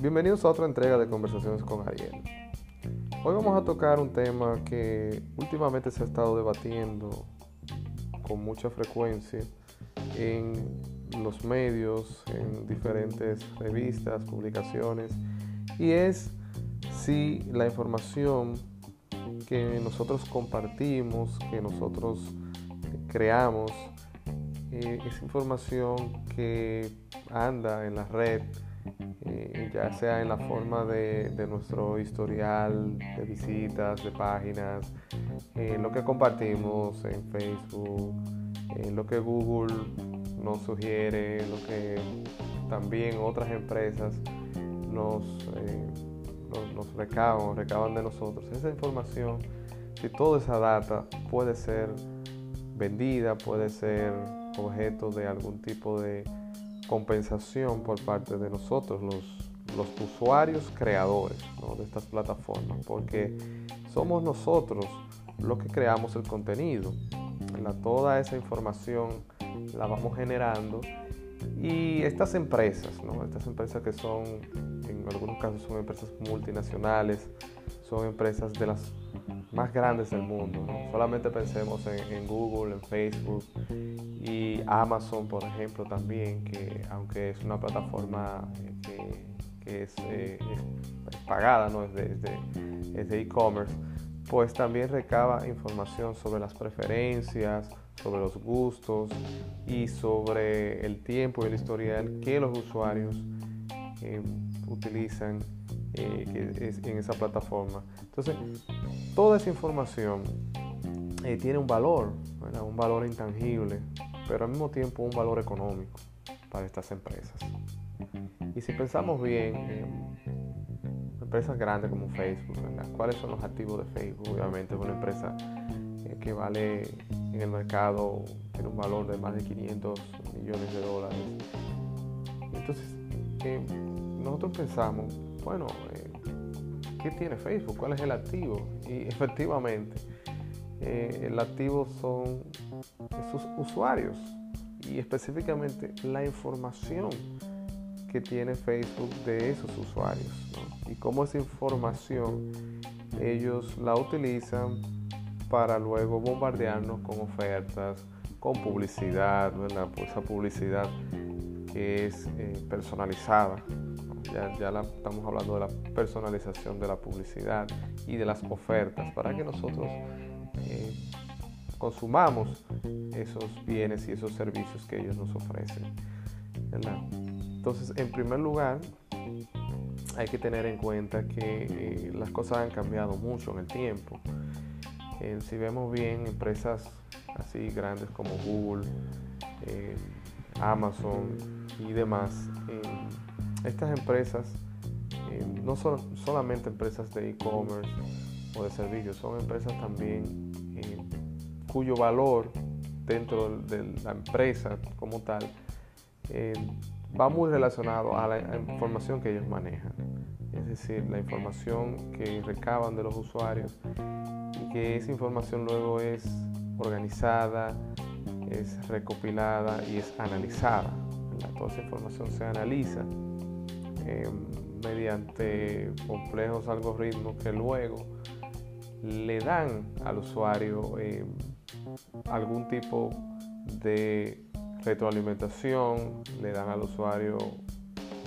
Bienvenidos a otra entrega de Conversaciones con Ariel. Hoy vamos a tocar un tema que últimamente se ha estado debatiendo con mucha frecuencia en los medios, en diferentes revistas, publicaciones, y es si la información que nosotros compartimos, que nosotros creamos, eh, es información que anda en la red, eh, ya sea en la forma de, nuestro historial de visitas, de páginas, en lo que compartimos en Facebook, en lo que Google nos sugiere, lo que también otras empresas nos, eh, nos, recaban, recaban de nosotros. Esa información, si toda esa data puede ser vendida, puede ser objeto de algún tipo de compensación por parte de nosotros, los, los usuarios creadores de estas plataformas, porque somos nosotros los que creamos el contenido. Toda esa información la vamos generando y estas empresas, estas empresas que son, en algunos casos son empresas multinacionales, son empresas de las más grandes del mundo. Solamente pensemos en, Google, en Facebook y Amazon, por ejemplo, también, que aunque es una plataforma eh, que, eh, es, pagada, ¿no? es de e-commerce, pues también recaba información sobre las preferencias, sobre los gustos y sobre el tiempo y el historial que los usuarios eh, utilizan eh, en esa plataforma. Entonces, toda esa información eh, tiene un valor, un valor intangible, pero al mismo tiempo un valor económico para estas empresas. Y si pensamos bien, empresas grandes como Facebook, ¿cuáles son los activos de Facebook? Obviamente es una empresa eh, que vale en el mercado, tiene un valor de más de 500 millones de dólares. Entonces, nosotros pensamos, bueno, eh, ¿qué tiene Facebook? ¿Cuál es el activo? Y efectivamente, eh, el activo son sus usuarios y específicamente la información que tiene Facebook de esos usuarios y cómo esa información ellos la utilizan para luego bombardearnos con ofertas, con publicidad, ¿verdad? Pues esa publicidad que es eh, personalizada, ya, estamos hablando de la personalización de la publicidad y de las ofertas para que nosotros eh, consumamos esos bienes y esos servicios que ellos nos ofrecen. Entonces, en primer lugar, hay que tener en cuenta que eh, las cosas han cambiado mucho en el tiempo. Eh, si vemos bien, empresas así grandes como Google, Amazon y demás, estas empresas eh, no son solamente empresas de e-commerce o de servicios, son empresas también eh, cuyo valor dentro de la empresa como tal eh, va muy relacionado a la información que ellos manejan. Es decir, la información que recaban de los usuarios y que esa información luego es organizada, es recopilada y es analizada. Toda esa información se analiza eh, mediante complejos algoritmos que luego le dan al usuario eh, algún tipo de retroalimentación, le dan al usuario,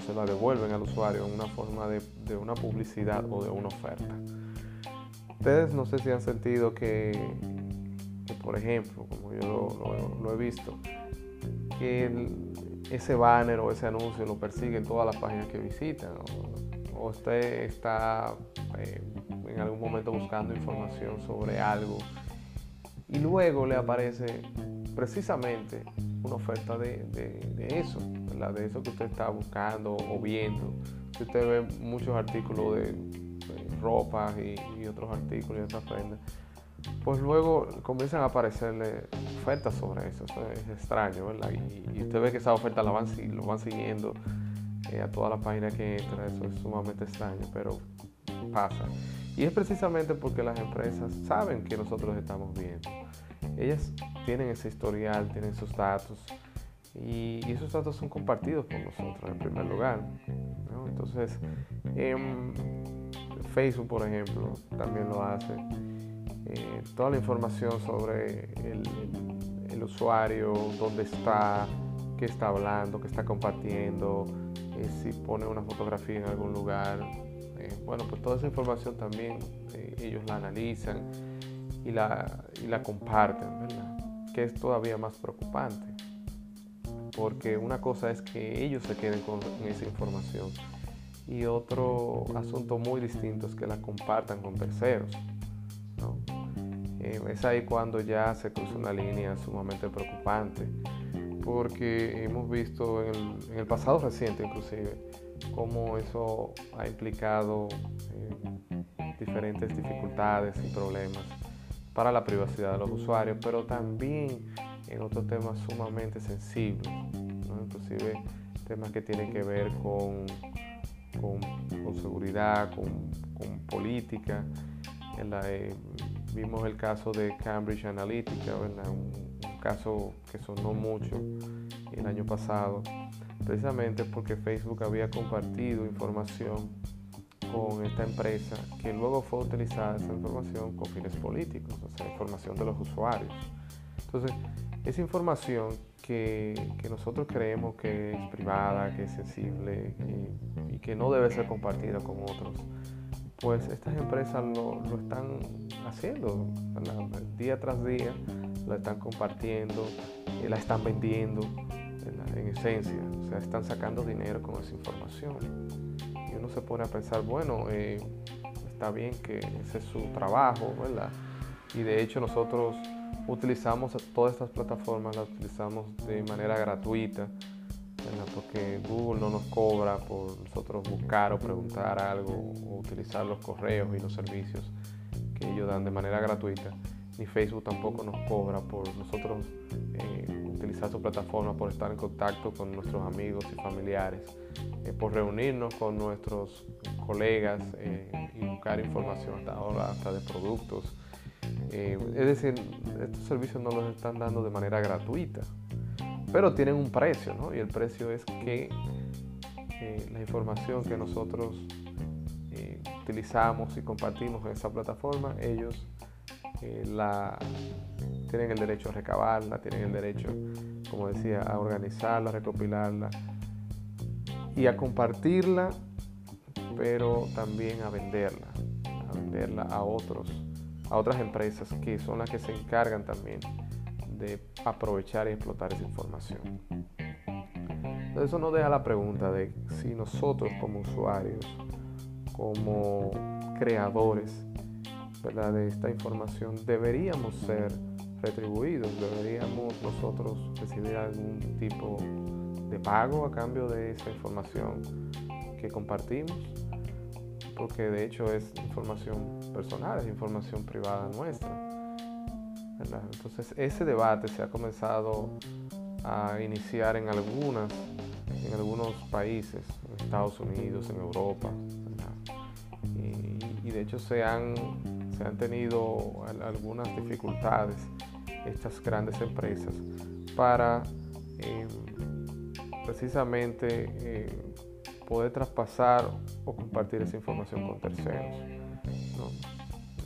se la devuelven al usuario en una forma de, una publicidad o de una oferta. Ustedes no sé si han sentido que, por ejemplo, como yo lo, he visto, que ese banner o ese anuncio lo persigue en todas las páginas que visitan. O, usted está eh, en algún momento buscando información sobre algo y luego le aparece precisamente una oferta de, eso, de eso que usted está buscando o viendo. Si usted ve muchos artículos de, ropa y, y, otros artículos y otras prendas, pues luego comienzan a aparecerle ofertas sobre eso. Eso es extraño, ¿verdad? Y, usted ve que esa oferta la van, siguiendo eh, a toda la página que entra. Eso es sumamente extraño, pero pasa. Y es precisamente porque las empresas saben que nosotros estamos viendo. Ellas tienen ese historial, tienen esos datos y, esos datos son compartidos por nosotros en primer lugar. Entonces, em, Facebook, por ejemplo, también lo hace. Eh, toda la información sobre el, usuario, dónde está, qué está hablando, qué está compartiendo, eh, si pone una fotografía en algún lugar. Eh, bueno, pues toda esa información también ellos la analizan y la, y la comparten, ¿verdad? Que es todavía más preocupante. Porque una cosa es que ellos se queden con esa información y otro asunto muy distinto es que la compartan con terceros. Eh, es ahí cuando ya se cruza una línea sumamente preocupante, porque hemos visto en el, pasado reciente inclusive cómo eso ha implicado eh, diferentes dificultades y problemas para la privacidad de los usuarios, pero también en otros temas sumamente sensibles, inclusive temas que tienen que ver con con, seguridad, con, política. Eh, vimos el caso de Cambridge Analytica, Un, caso que sonó mucho el año pasado, precisamente porque Facebook había compartido información con esta empresa que luego fue utilizada esa información con fines políticos, o sea, información de los usuarios. Entonces, esa información que, nosotros creemos que es privada, que es sensible y, que no debe ser compartida con otros, pues estas empresas lo, están haciendo día tras día, la están compartiendo, y la están vendiendo en, esencia, o sea, están sacando dinero con esa información. Y uno se pone a pensar, bueno, eh, está bien que ese es su trabajo, ¿verdad? Y de hecho nosotros utilizamos todas estas plataformas, las utilizamos de manera gratuita, porque Google no nos cobra por nosotros buscar o preguntar algo o utilizar los correos y los servicios que ellos dan de manera gratuita, ni Facebook tampoco nos cobra por nosotros eh, utilizar su plataforma, por estar en contacto con nuestros amigos y familiares, eh, por reunirnos con nuestros colegas eh, y buscar información hasta ahora, hasta de productos. Es decir, estos servicios no los están dando de manera gratuita, pero tienen un precio, ¿no? Y el precio es que eh, la información que nosotros eh, utilizamos y compartimos en esa plataforma, ellos la tienen el derecho a recabarla, tienen el derecho, como decía, a organizarla, a recopilarla y a compartirla, pero también a venderla, a venderla a otros a otras empresas que son las que se encargan también de aprovechar y explotar esa información. Entonces eso nos deja la pregunta de si nosotros como usuarios, como creadores de esta información, deberíamos ser retribuidos, deberíamos nosotros recibir algún tipo de pago a cambio de esa información que compartimos porque de hecho es información personal, es información privada nuestra. Entonces ese debate se ha comenzado a iniciar en algunas, en algunos países, en Estados Unidos, en Europa, y, de hecho se han, se han tenido algunas dificultades estas grandes empresas para eh, precisamente eh, poder traspasar o compartir esa información con terceros.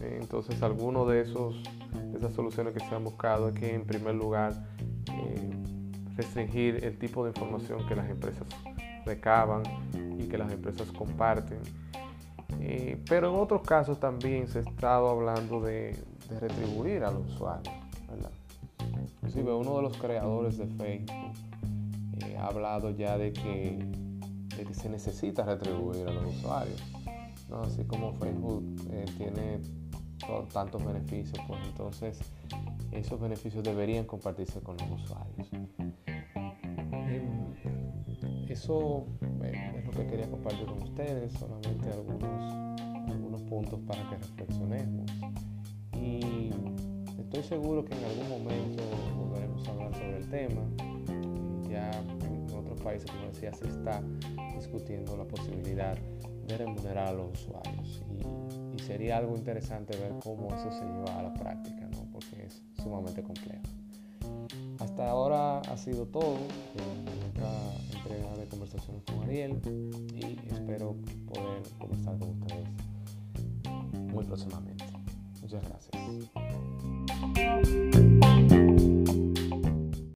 Entonces, alguno de esos esas soluciones que se han buscado que en primer lugar eh, restringir el tipo de información que las empresas recaban y que las empresas comparten. Eh, pero en otros casos también se ha estado hablando de, retribuir a los usuarios. Inclusive uno de los creadores de Facebook eh, ha hablado ya de que que se necesita retribuir a los usuarios. ¿no? Así como Facebook eh, tiene tantos beneficios, pues entonces esos beneficios deberían compartirse con los usuarios. Em, eso eh, es lo que quería compartir con ustedes, solamente algunos, algunos puntos para que reflexionemos. Y estoy seguro que en algún momento volveremos a hablar sobre el tema. Ya países, como decía, se está discutiendo la posibilidad de remunerar a los usuarios. Sería algo interesante ver cómo eso se lleva a la práctica, ¿no? porque es sumamente complejo. hasta ahora ha sido todo en esta entrega de conversaciones con Ariel y espero poder conversar con ustedes muy próximamente. Muchas gracias.